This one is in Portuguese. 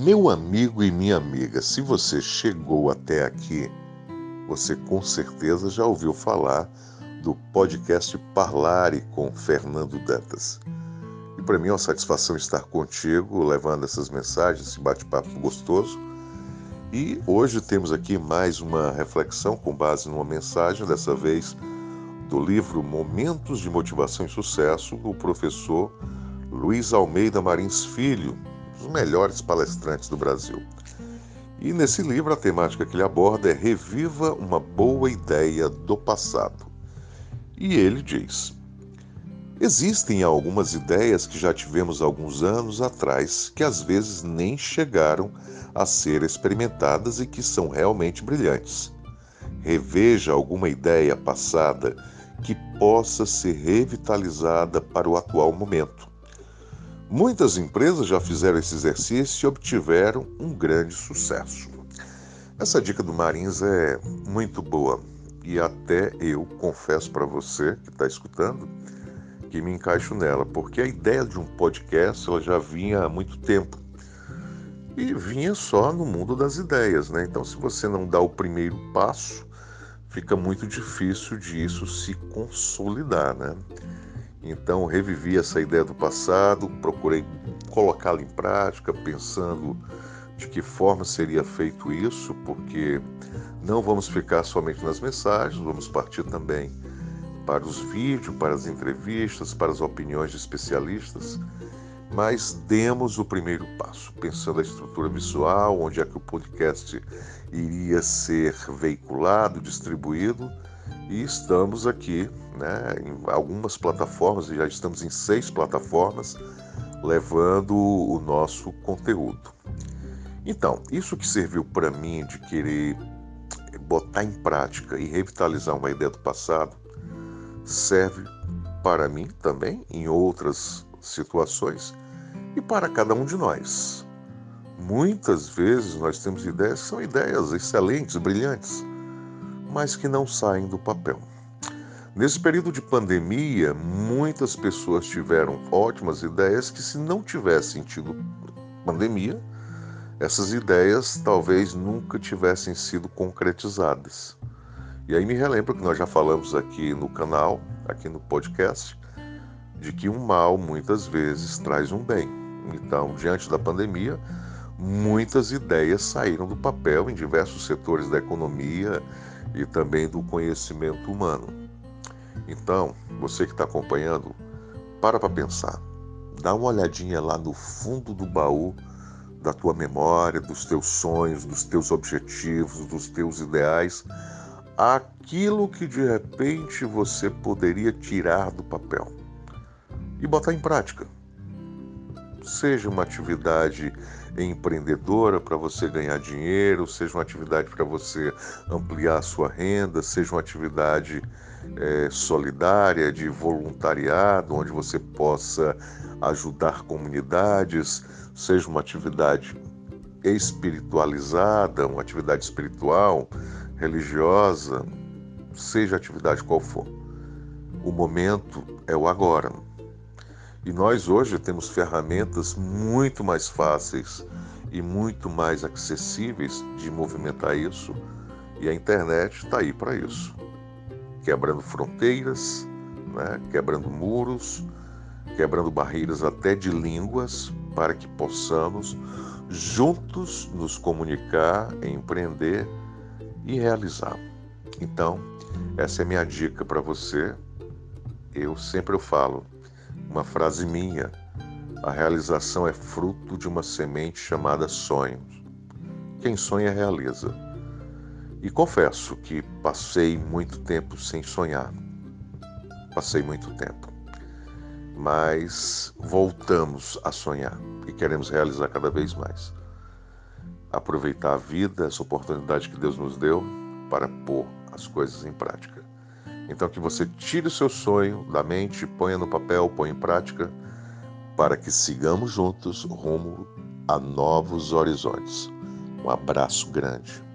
Meu amigo e minha amiga, se você chegou até aqui, você com certeza já ouviu falar do podcast Parlare com Fernando Dantas. E para mim é uma satisfação estar contigo, levando essas mensagens, esse bate-papo gostoso. E hoje temos aqui mais uma reflexão com base numa mensagem, dessa vez do livro Momentos de Motivação e Sucesso, do professor Luiz Almeida Marins Filho, dos melhores palestrantes do Brasil. E nesse livro a temática que ele aborda é Reviva uma boa ideia do passado. E ele diz: Existem algumas ideias que já tivemos alguns anos atrás que às vezes nem chegaram a ser experimentadas e que são realmente brilhantes. Reveja alguma ideia passada que possa ser revitalizada para o atual momento. Muitas empresas já fizeram esse exercício e obtiveram um grande sucesso. Essa dica do Marins é muito boa e até eu confesso para você que está escutando que me encaixo nela, porque a ideia de um podcast ela já vinha há muito tempo e vinha só no mundo das ideias, né? Então, se você não dá o primeiro passo, fica muito difícil disso se consolidar, né? Então, revivi essa ideia do passado, procurei colocá-la em prática, pensando de que forma seria feito isso, porque não vamos ficar somente nas mensagens, vamos partir também para os vídeos, para as entrevistas, para as opiniões de especialistas, mas demos o primeiro passo, pensando a estrutura visual, onde é que o podcast iria ser veiculado, distribuído, e estamos aqui né, em algumas plataformas, já estamos em seis plataformas, levando o nosso conteúdo. Então, isso que serviu para mim de querer botar em prática e revitalizar uma ideia do passado, serve para mim também em outras situações e para cada um de nós. Muitas vezes nós temos ideias são ideias excelentes, brilhantes, mas que não saem do papel. Nesse período de pandemia, muitas pessoas tiveram ótimas ideias que, se não tivessem tido pandemia, essas ideias talvez nunca tivessem sido concretizadas. E aí me relembro que nós já falamos aqui no canal, aqui no podcast, de que um mal muitas vezes traz um bem. Então, diante da pandemia, muitas ideias saíram do papel em diversos setores da economia e também do conhecimento humano. Então, você que está acompanhando, para para pensar. Dá uma olhadinha lá no fundo do baú da tua memória, dos teus sonhos, dos teus objetivos, dos teus ideais, aquilo que de repente você poderia tirar do papel e botar em prática. Seja uma atividade empreendedora para você ganhar dinheiro, seja uma atividade para você ampliar a sua renda, seja uma atividade é, solidária de voluntariado, onde você possa ajudar comunidades, seja uma atividade espiritualizada, uma atividade espiritual, religiosa, seja a atividade qual for. O momento é o agora. E nós hoje temos ferramentas muito mais fáceis e muito mais acessíveis de movimentar isso, e a internet está aí para isso quebrando fronteiras, né? quebrando muros, quebrando barreiras até de línguas, para que possamos juntos nos comunicar, empreender e realizar. Então, essa é minha dica para você. Eu sempre eu falo uma frase minha: a realização é fruto de uma semente chamada sonhos. Quem sonha realiza. E confesso que passei muito tempo sem sonhar. Passei muito tempo. Mas voltamos a sonhar e queremos realizar cada vez mais. Aproveitar a vida, essa oportunidade que Deus nos deu para pôr as coisas em prática. Então que você tire o seu sonho da mente, ponha no papel, ponha em prática, para que sigamos juntos rumo a novos horizontes. Um abraço grande.